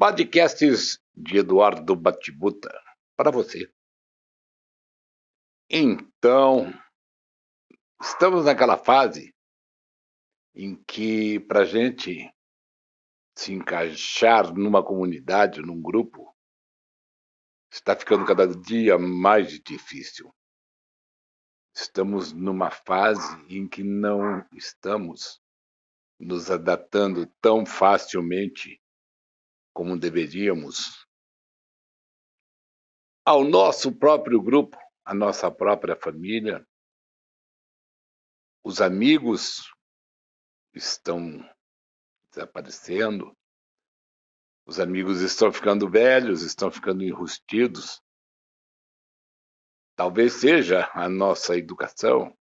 Podcasts de Eduardo Batibuta para você. Então, estamos naquela fase em que, para gente se encaixar numa comunidade, num grupo, está ficando cada dia mais difícil. Estamos numa fase em que não estamos nos adaptando tão facilmente como deveríamos ao nosso próprio grupo, à nossa própria família. Os amigos estão desaparecendo, os amigos estão ficando velhos, estão ficando enrustidos. Talvez seja a nossa educação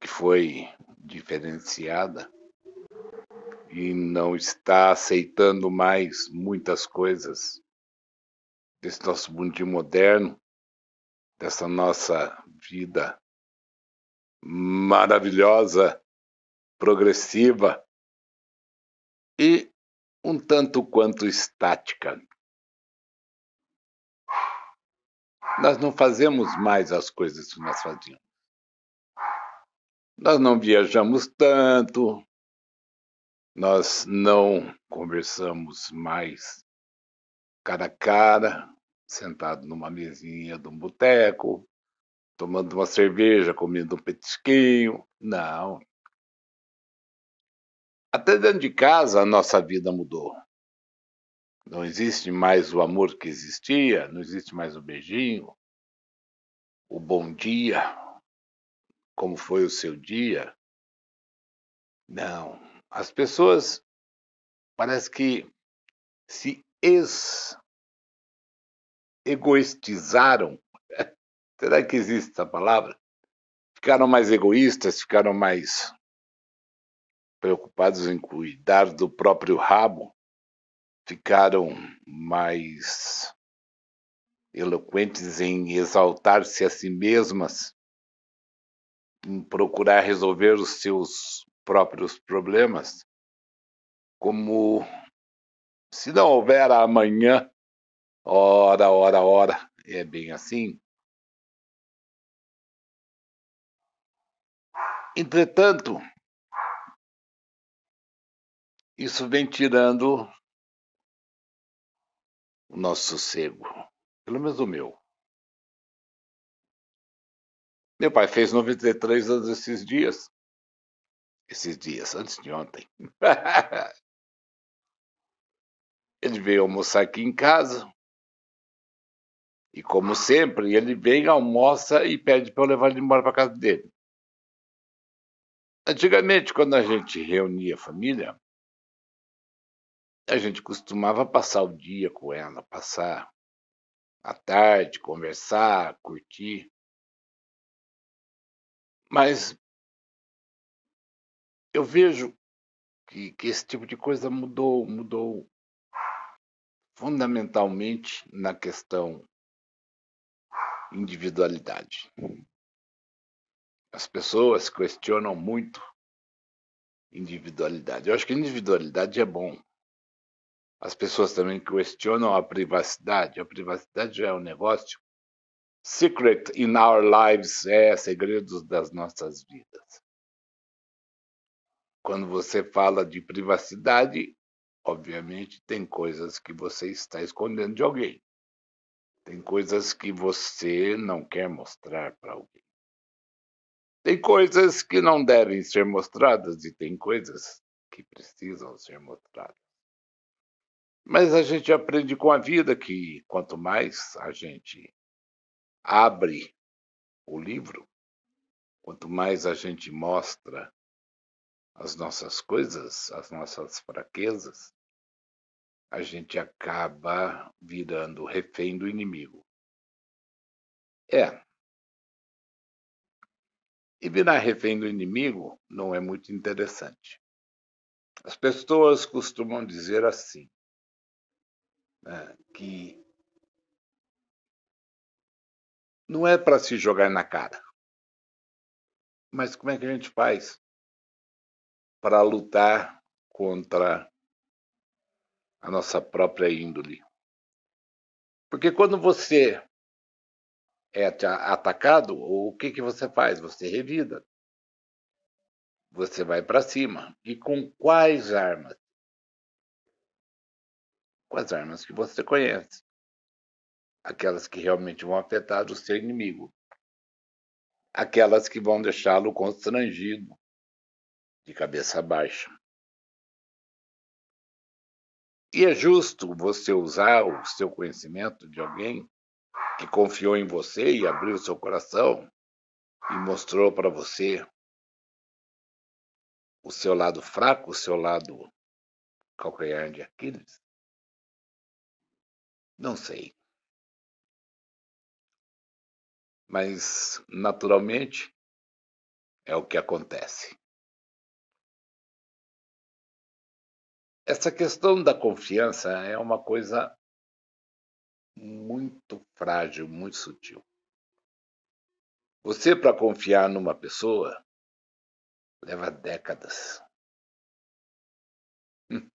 que foi diferenciada e não está aceitando mais muitas coisas desse nosso mundo moderno, dessa nossa vida maravilhosa, progressiva e um tanto quanto estática. Nós não fazemos mais as coisas que nós fazíamos. Nós não viajamos tanto, nós não conversamos mais cara a cara, sentado numa mesinha de um boteco, tomando uma cerveja, comendo um petisquinho. Não. Até dentro de casa a nossa vida mudou. Não existe mais o amor que existia, não existe mais o beijinho, o bom dia, como foi o seu dia. Não. As pessoas parece que se egoistizaram. Será que existe essa palavra? Ficaram mais egoístas, ficaram mais preocupados em cuidar do próprio rabo, ficaram mais eloquentes em exaltar-se a si mesmas, em procurar resolver os seus próprios problemas, como se não houver amanhã, ora, ora, ora, é bem assim. Entretanto, isso vem tirando o nosso sossego, pelo menos o meu. Meu pai fez 93 anos esses dias. Esses dias, antes de ontem. Ele veio almoçar aqui em casa. E como sempre, ele vem, almoça e pede para eu levar ele embora para casa dele. Antigamente, quando a gente reunia a família, a gente costumava passar o dia com ela, passar a tarde, conversar, curtir. Mas eu vejo que, que esse tipo de coisa mudou, mudou fundamentalmente na questão individualidade. As pessoas questionam muito individualidade. Eu acho que individualidade é bom. As pessoas também questionam a privacidade. A privacidade já é um negócio. Secret in our lives é segredos das nossas vidas. Quando você fala de privacidade, Obviamente, tem coisas que você está escondendo de alguém. Tem coisas que você não quer mostrar para alguém. Tem coisas que não devem ser mostradas e tem coisas que precisam ser mostradas. Mas a gente aprende com a vida que quanto mais a gente abre o livro, quanto mais a gente mostra as nossas coisas, as nossas fraquezas, a gente acaba virando refém do inimigo. É. E virar refém do inimigo não é muito interessante. As pessoas costumam dizer assim, né, que não é para se jogar na cara. Mas como é que a gente faz para lutar contra a nossa própria índole. Porque quando você é atacado, o que, que você faz? Você revida. Você vai para cima. E com quais armas? Com as armas que você conhece. Aquelas que realmente vão afetar o seu inimigo. Aquelas que vão deixá-lo constrangido, de cabeça baixa. E é justo você usar o seu conhecimento de alguém que confiou em você e abriu seu coração e mostrou para você o seu lado fraco, o seu lado calcanhar de Aquiles? Não sei. Mas, naturalmente, é o que acontece. Essa questão da confiança é uma coisa muito frágil, muito sutil. Você, para confiar numa pessoa, leva décadas. Hum.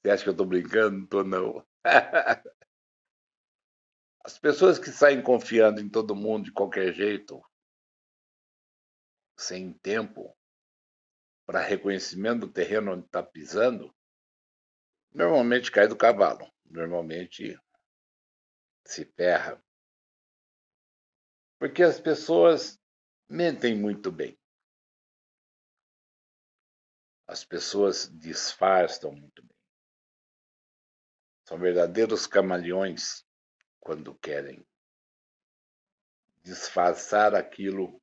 Você acha que eu estou brincando? Estou, não. As pessoas que saem confiando em todo mundo de qualquer jeito, sem tempo para reconhecimento do terreno onde está pisando, normalmente cai do cavalo. Normalmente se ferra. Porque as pessoas mentem muito bem. As pessoas disfarçam muito bem. São verdadeiros camaleões quando querem disfarçar aquilo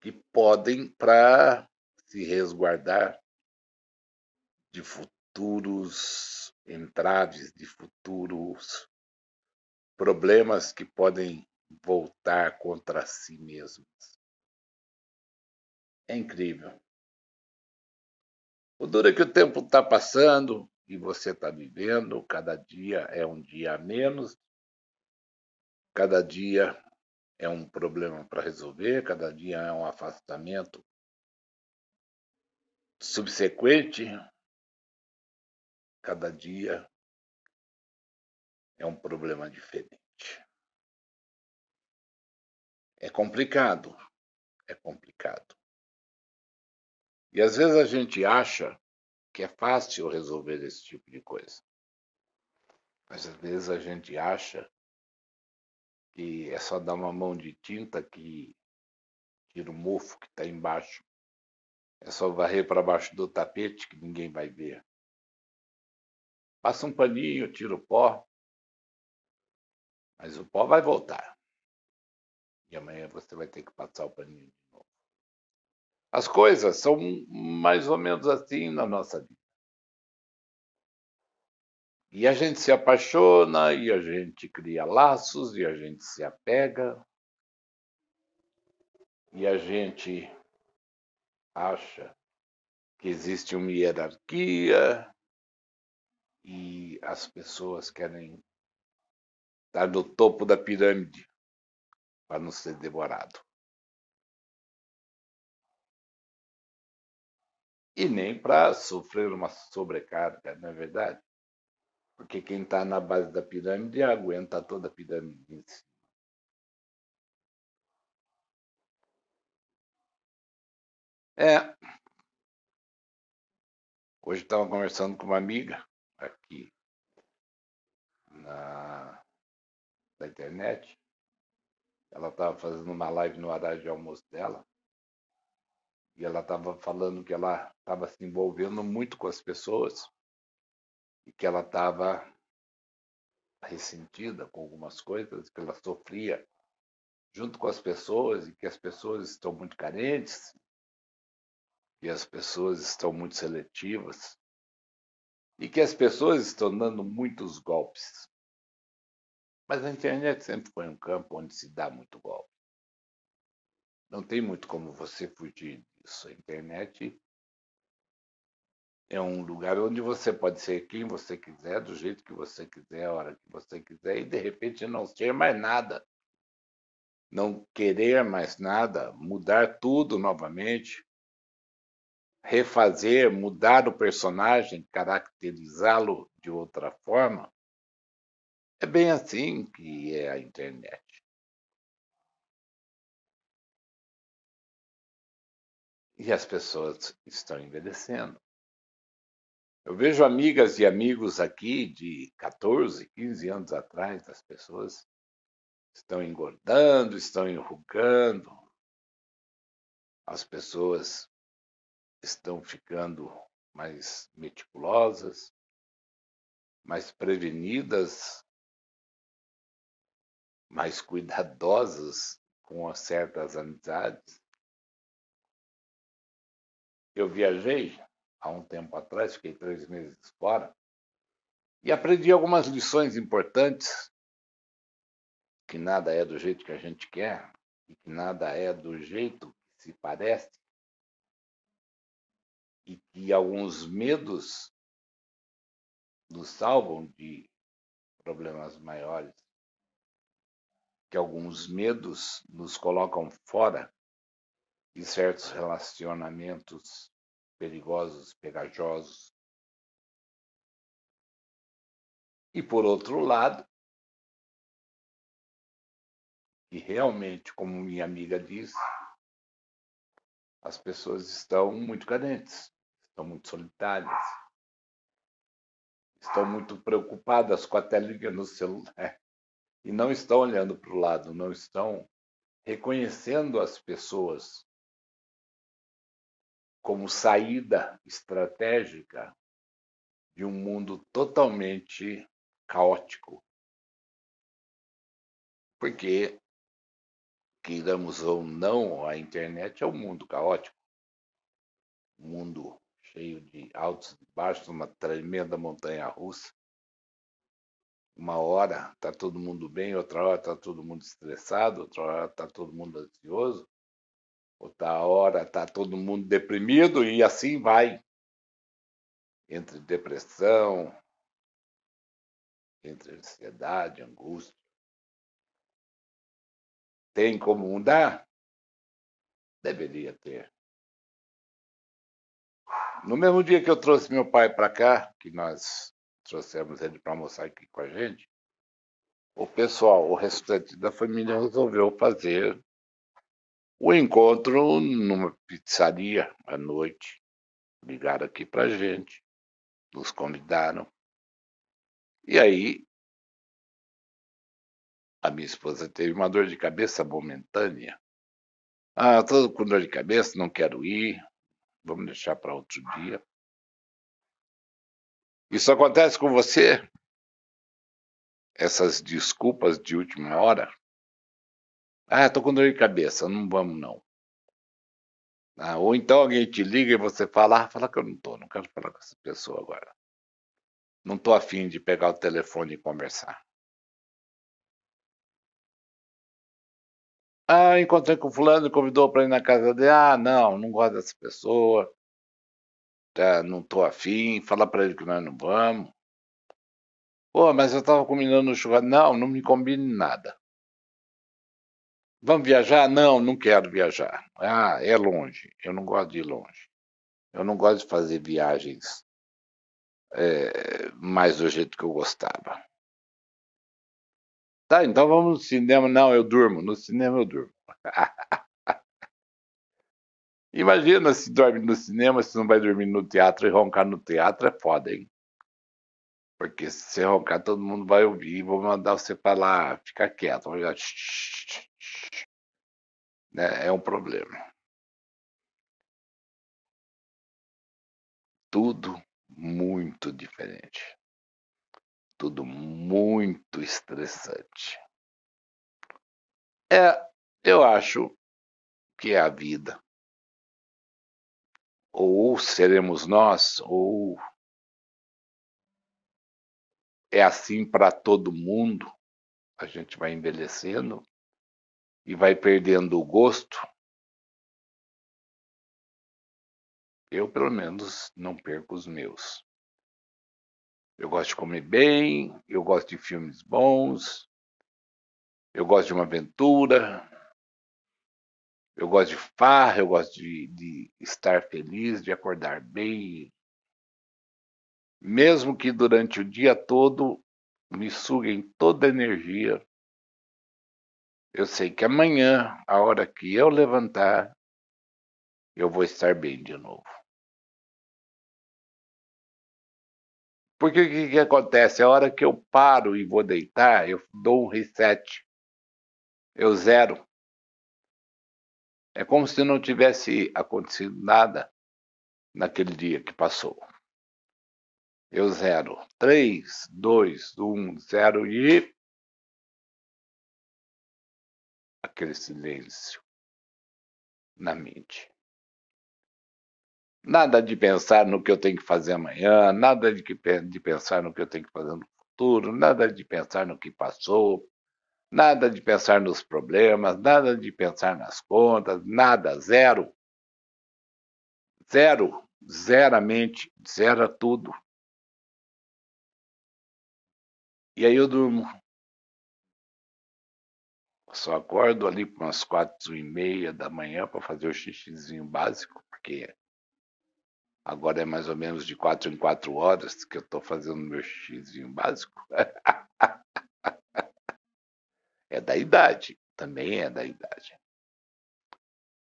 que podem para se resguardar de futuros entraves, de futuros problemas que podem voltar contra si mesmos. É incrível. O duro é que o tempo está passando e você está vivendo, cada dia é um dia a menos, cada dia é um problema para resolver, cada dia é um afastamento subsequente, cada dia é um problema diferente. É complicado, é complicado. E às vezes a gente acha que é fácil resolver esse tipo de coisa. Mas às vezes a gente acha que é só dar uma mão de tinta que tira o mofo que está embaixo. É só varrer para baixo do tapete que ninguém vai ver. Passa um paninho, tira o pó. Mas o pó vai voltar. E amanhã você vai ter que passar o paninho de novo. As coisas são mais ou menos assim na nossa vida. E a gente se apaixona, e a gente cria laços, e a gente se apega, e a gente acha que existe uma hierarquia, e as pessoas querem estar no topo da pirâmide para não ser devorado. e nem para sofrer uma sobrecarga, não é verdade? Porque quem está na base da pirâmide aguenta toda a pirâmide em cima. É. Hoje estava conversando com uma amiga na, internet. Ela estava fazendo uma live no horário de almoço dela e ela estava falando que ela estava se envolvendo muito com as pessoas e que ela estava ressentida com algumas coisas, que ela sofria junto com as pessoas e que as pessoas estão muito carentes e as pessoas estão muito seletivas e que as pessoas estão dando muitos golpes. Mas a internet sempre foi um campo onde se dá muito golpe. Não tem muito como você fugir disso. A internet é um lugar onde você pode ser quem você quiser, do jeito que você quiser, a hora que você quiser, e de repente não ser mais nada. Não querer mais nada, mudar tudo novamente. refazer, mudar o personagem, caracterizá-lo de outra forma. É bem assim que é a internet. E as pessoas estão envelhecendo. Eu vejo amigas e amigos aqui de 14, 15 anos atrás, as pessoas estão engordando, estão enrugando, as pessoas estão ficando mais meticulosas, mais prevenidas, mais cuidadosas com certas amizades. Eu viajei há um tempo atrás, fiquei três meses fora, e aprendi algumas lições importantes, que nada é do jeito que a gente quer, e que nada é do jeito que se parece, e que alguns medos nos salvam de problemas maiores, que alguns medos nos colocam fora de certos relacionamentos perigosos, pegajosos. E por outro lado, e realmente, como minha amiga disse, as pessoas estão muito carentes, estão muito solitárias, estão muito preocupadas com a telinha no celular e não estão olhando para o lado, não estão reconhecendo as pessoas como saída estratégica de um mundo totalmente caótico. Porque, queiramos ou não, a internet é um mundo caótico. Um mundo cheio de altos e baixos, uma tremenda montanha russa. Uma hora está todo mundo bem, outra hora está todo mundo estressado, outra hora está todo mundo ansioso, outra hora está todo mundo deprimido e assim vai. Entre depressão, entre ansiedade, angústia. Tem como mudar? Deveria ter. No mesmo dia que eu trouxe meu pai para cá, que nós trouxemos ele para almoçar aqui com a gente, o pessoal, o restante da família resolveu fazer o encontro numa pizzaria à noite. Ligaram aqui pra gente, nos convidaram. E aí, a minha esposa teve uma dor de cabeça momentânea. Ah, estou com dor de cabeça, não quero ir, vamos deixar para outro dia. Isso acontece com você? Essas desculpas de última hora? Ah, tô com dor de cabeça, não vamos não. Ah, ou então alguém te liga e você fala, ah, fala que eu não tô, não quero falar com essa pessoa agora. Não tô afim de pegar o telefone e conversar. Ah, encontrei com fulano, convidou para ir na casa dele. Ah, não, não gosto dessa pessoa. Tá, não tô afim. Fala para ele que nós não vamos. Pô, mas eu tava combinando no churrasco. Não, não me combine nada. Vamos viajar? Não, não quero viajar. Ah, é longe. Eu não gosto de ir longe. Eu não gosto de fazer viagens é, mais do jeito que eu gostava. Tá, então vamos no cinema. Não, eu durmo. No cinema eu durmo. Imagina se dorme no cinema, se não vai dormir no teatro e roncar no teatro é foda, hein? Porque se você roncar, todo mundo vai ouvir. Vou mandar você falar, fica quieto. Já né, é um problema. Tudo muito diferente. Tudo muito estressante. É, eu acho que é a vida. Ou seremos nós, ou é assim para todo mundo. A gente vai envelhecendo e vai perdendo o gosto, eu pelo menos não perco os meus. Eu gosto de comer bem, eu gosto de filmes bons, eu gosto de uma aventura, Eu gosto de farra, eu gosto de, de estar feliz, de acordar bem. Mesmo que durante o dia todo me suguem toda a energia, eu sei que amanhã, a hora que eu levantar, eu vou estar bem de novo. Porque o que, que acontece? A hora que eu paro e vou deitar, eu dou um reset. Eu zero. É como se não tivesse acontecido nada naquele dia que passou. Eu zero. Três, dois, um, zero e. Aquele silêncio na mente. Nada de pensar no que eu tenho que fazer amanhã, nada de, que, de pensar no que eu tenho que fazer no futuro, nada de pensar no que passou, nada de pensar nos problemas, nada de pensar nas contas, nada, zero. Zero, zeramente, zera tudo. E aí eu durmo. Só acordo ali para umas quatro e meia da manhã para fazer o xixizinho básico, porque Agora é mais ou menos de quatro em quatro horas que eu estou fazendo meu xizinho básico. da idade, também é da idade.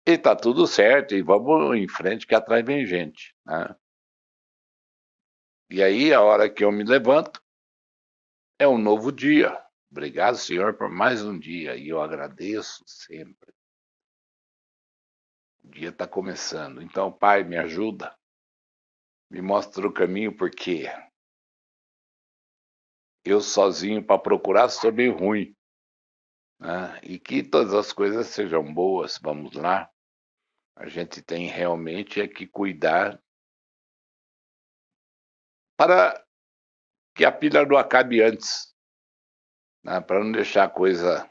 E tá tudo certo, e vamos em frente que atrás vem gente. Né? E aí, a hora que eu me levanto, é um novo dia. Obrigado, Senhor, por mais um dia, e eu agradeço sempre. O dia está começando. Então, Pai, me ajuda me mostra o caminho porque eu sozinho para procurar sou meio ruim. Né? E que todas as coisas sejam boas, vamos lá. A gente tem realmente é que cuidar para que a pilha não acabe antes, né? para não deixar a coisa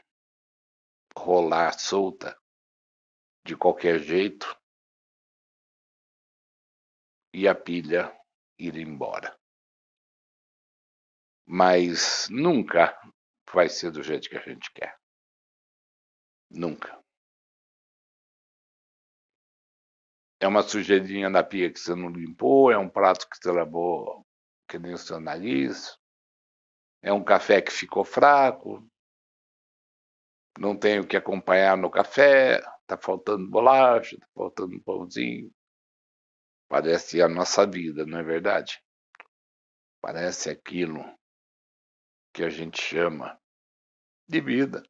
rolar solta de qualquer jeito e a pilha ir embora. Mas nunca vai ser do jeito que a gente quer. Nunca. É uma sujeirinha na pia que você não limpou, é um prato que você lavou que nem o seu nariz, é um café que ficou fraco, não tem o que acompanhar no café, tá faltando bolacha, tá faltando pãozinho. Parece a nossa vida, não é verdade? Parece aquilo que a gente chama de vida.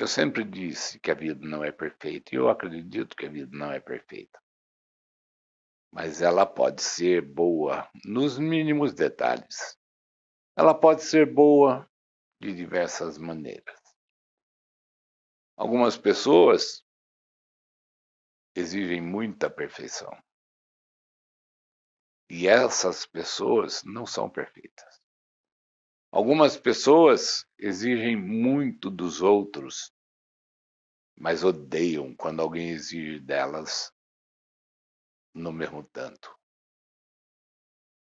Eu sempre disse que a vida não é perfeita e eu acredito que a vida não é perfeita. Mas ela pode ser boa nos mínimos detalhes. Ela pode ser boa de diversas maneiras. Algumas pessoas exigem muita perfeição. E essas pessoas não são perfeitas. Algumas pessoas exigem muito dos outros, mas odeiam quando alguém exige delas no mesmo tanto.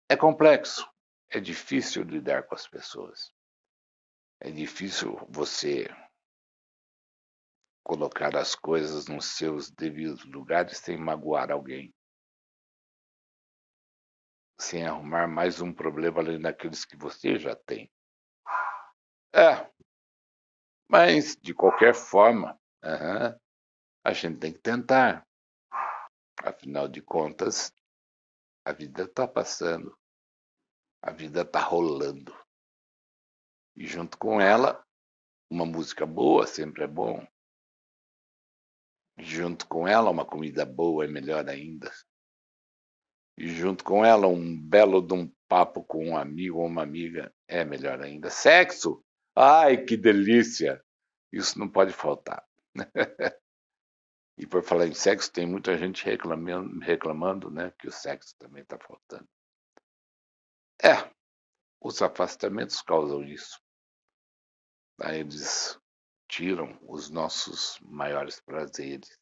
É complexo, é difícil lidar com as pessoas. É difícil você colocar as coisas nos seus devidos lugares sem magoar alguém. Sem arrumar mais um problema além daqueles que você já tem. É. Mas, de qualquer forma, a gente tem que tentar. Afinal de contas, a vida está passando. A vida está rolando. E junto com ela, uma música boa sempre é bom junto com ela uma comida boa é melhor ainda. E junto com ela um belo de um papo com um amigo ou uma amiga é melhor ainda. Sexo? Ai, que delícia! Isso não pode faltar. e por falar em sexo, tem muita gente reclamando, reclamando né, que o sexo também está faltando. É, os afastamentos causam isso. Aí eles tiram os nossos maiores prazeres.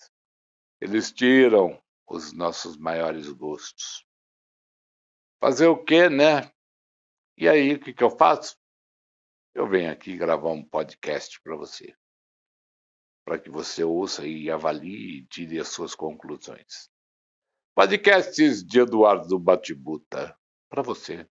Eles tiram os nossos maiores gostos. Fazer o quê, né? E aí, o que, que eu faço? Eu venho aqui gravar um podcast para você. para que você ouça e avalie e tire as suas conclusões. Podcasts de Eduardo Batibuta, para você.